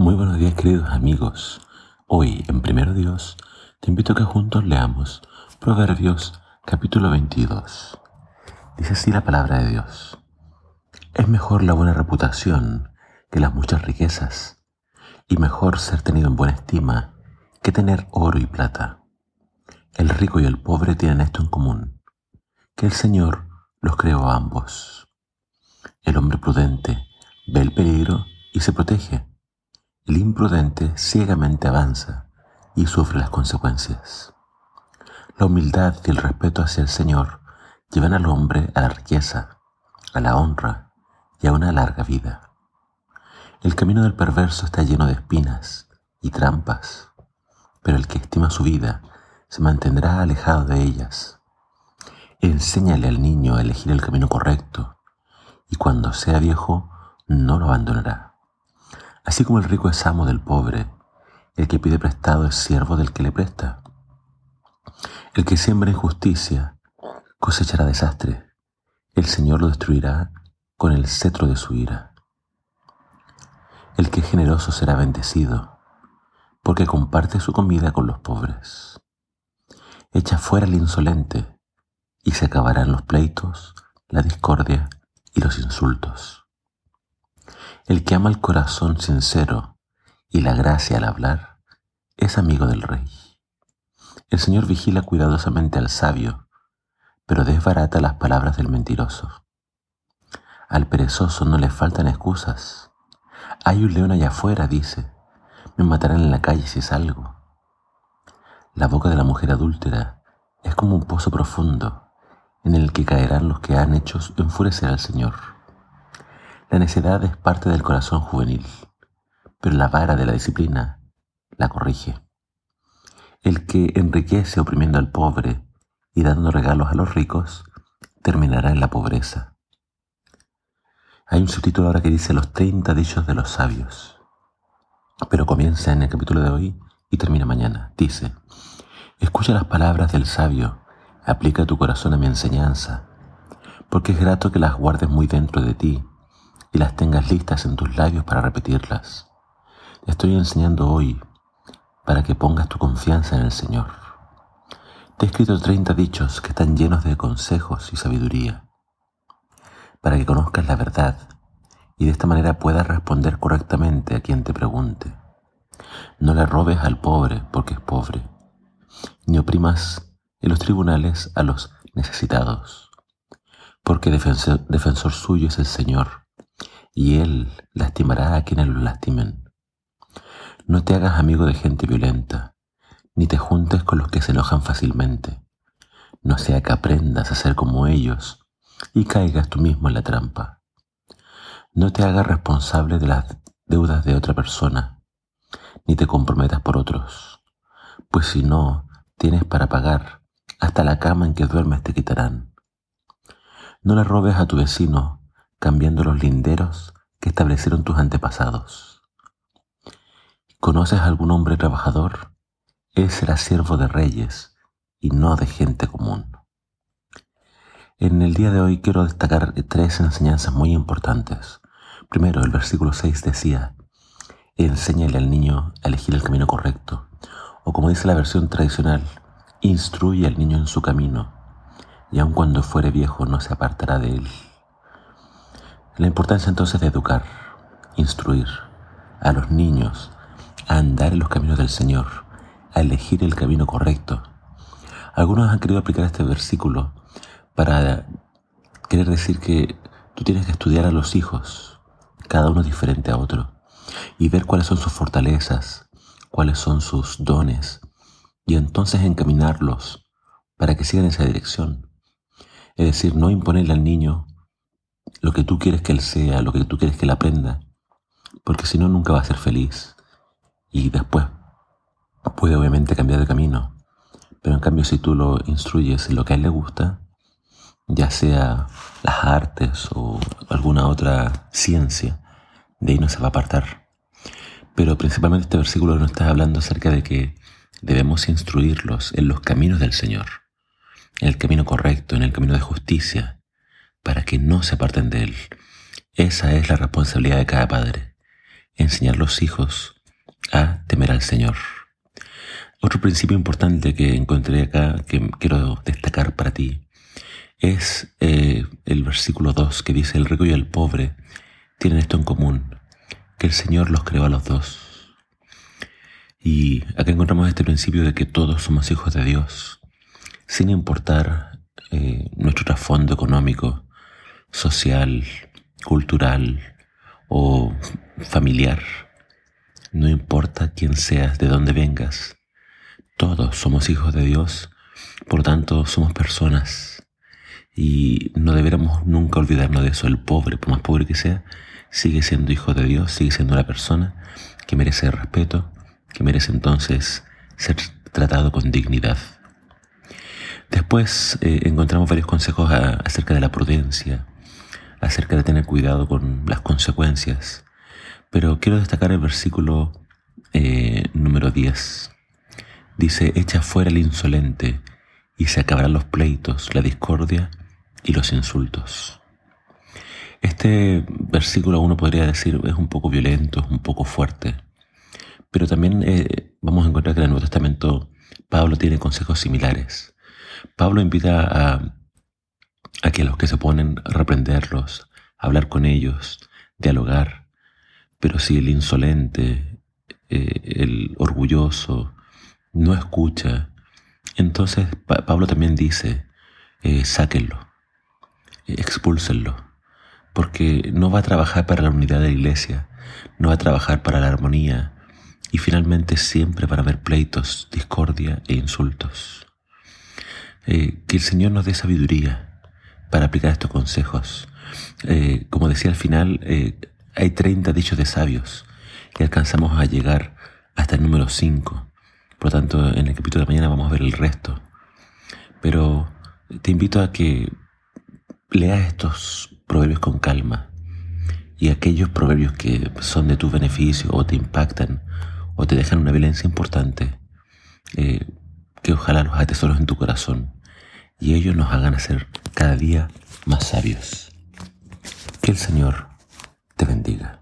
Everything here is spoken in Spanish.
Muy buenos días queridos amigos. Hoy en Primero Dios te invito a que juntos leamos Proverbios capítulo 22. Dice así la palabra de Dios. Es mejor la buena reputación que las muchas riquezas y mejor ser tenido en buena estima que tener oro y plata. El rico y el pobre tienen esto en común, que el Señor los creó a ambos. El hombre prudente ve el peligro y se protege el imprudente ciegamente avanza y sufre las consecuencias. La humildad y el respeto hacia el Señor llevan al hombre a la riqueza, a la honra y a una larga vida. El camino del perverso está lleno de espinas y trampas, pero el que estima su vida se mantendrá alejado de ellas. Enséñale al niño a elegir el camino correcto y cuando sea viejo no lo abandonará. Así como el rico es amo del pobre, el que pide prestado es siervo del que le presta. El que siembra injusticia cosechará desastre. El Señor lo destruirá con el cetro de su ira. El que es generoso será bendecido, porque comparte su comida con los pobres. Echa fuera al insolente, y se acabarán los pleitos, la discordia y los insultos. El que ama el corazón sincero y la gracia al hablar es amigo del rey. El Señor vigila cuidadosamente al sabio, pero desbarata las palabras del mentiroso. Al perezoso no le faltan excusas. Hay un león allá afuera, dice. Me matarán en la calle si salgo. La boca de la mujer adúltera es como un pozo profundo en el que caerán los que han hecho enfurecer al Señor. La necedad es parte del corazón juvenil, pero la vara de la disciplina la corrige. El que enriquece oprimiendo al pobre y dando regalos a los ricos, terminará en la pobreza. Hay un subtítulo ahora que dice los 30 dichos de los sabios, pero comienza en el capítulo de hoy y termina mañana. Dice, escucha las palabras del sabio, aplica tu corazón a mi enseñanza, porque es grato que las guardes muy dentro de ti y las tengas listas en tus labios para repetirlas. Te estoy enseñando hoy para que pongas tu confianza en el Señor. Te he escrito 30 dichos que están llenos de consejos y sabiduría, para que conozcas la verdad y de esta manera puedas responder correctamente a quien te pregunte. No le robes al pobre porque es pobre, ni oprimas en los tribunales a los necesitados, porque defensor, defensor suyo es el Señor y Él lastimará a quienes lo lastimen. No te hagas amigo de gente violenta, ni te juntes con los que se enojan fácilmente. No sea que aprendas a ser como ellos y caigas tú mismo en la trampa. No te hagas responsable de las deudas de otra persona, ni te comprometas por otros, pues si no tienes para pagar, hasta la cama en que duermes te quitarán. No le robes a tu vecino cambiando los linderos que establecieron tus antepasados. ¿Conoces algún hombre trabajador? Él será siervo de reyes y no de gente común. En el día de hoy quiero destacar tres enseñanzas muy importantes. Primero, el versículo 6 decía, enséñale al niño a elegir el camino correcto. O como dice la versión tradicional, instruye al niño en su camino, y aun cuando fuere viejo no se apartará de él. La importancia entonces de educar, instruir a los niños a andar en los caminos del Señor, a elegir el camino correcto. Algunos han querido aplicar este versículo para querer decir que tú tienes que estudiar a los hijos, cada uno diferente a otro, y ver cuáles son sus fortalezas, cuáles son sus dones, y entonces encaminarlos para que sigan esa dirección. Es decir, no imponerle al niño lo que tú quieres que él sea, lo que tú quieres que él aprenda, porque si no nunca va a ser feliz y después puede obviamente cambiar de camino, pero en cambio si tú lo instruyes en lo que a él le gusta, ya sea las artes o alguna otra ciencia, de ahí no se va a apartar. Pero principalmente este versículo nos está hablando acerca de que debemos instruirlos en los caminos del Señor, en el camino correcto, en el camino de justicia, para que no se aparten de Él. Esa es la responsabilidad de cada padre. enseñar a los hijos a temer al Señor. Otro principio importante que encontré acá, que quiero destacar para ti, es eh, el versículo 2 que dice, el rico y el pobre tienen esto en común, que el Señor los creó a los dos. Y acá encontramos este principio de que todos somos hijos de Dios, sin importar eh, nuestro trasfondo económico, social, cultural o familiar. No importa quién seas, de dónde vengas, todos somos hijos de Dios, por tanto somos personas y no deberíamos nunca olvidarnos de eso. El pobre, por más pobre que sea, sigue siendo hijo de Dios, sigue siendo una persona que merece respeto, que merece entonces ser tratado con dignidad. Después eh, encontramos varios consejos acerca de la prudencia, acerca de tener cuidado con las consecuencias, pero quiero destacar el versículo eh, número 10. Dice, echa fuera el insolente y se acabarán los pleitos, la discordia y los insultos. Este versículo uno podría decir es un poco violento, es un poco fuerte, pero también eh, vamos a encontrar que en el Nuevo Testamento Pablo tiene consejos similares. Pablo invita a, a que los que se ponen a reprenderlos, a hablar con ellos, dialogar, pero si el insolente, eh, el orgulloso, no escucha, entonces Pablo también dice, eh, sáquenlo, expúlsenlo, porque no va a trabajar para la unidad de la iglesia, no va a trabajar para la armonía y finalmente siempre para haber pleitos, discordia e insultos. Eh, que el Señor nos dé sabiduría para aplicar estos consejos. Eh, como decía al final, eh, hay 30 dichos de sabios y alcanzamos a llegar hasta el número 5. Por lo tanto, en el capítulo de mañana vamos a ver el resto. Pero te invito a que leas estos proverbios con calma y aquellos proverbios que son de tu beneficio o te impactan o te dejan una violencia importante, eh, que ojalá los atesoros en tu corazón y ellos nos hagan ser cada día más sabios. Que el Señor te bendiga.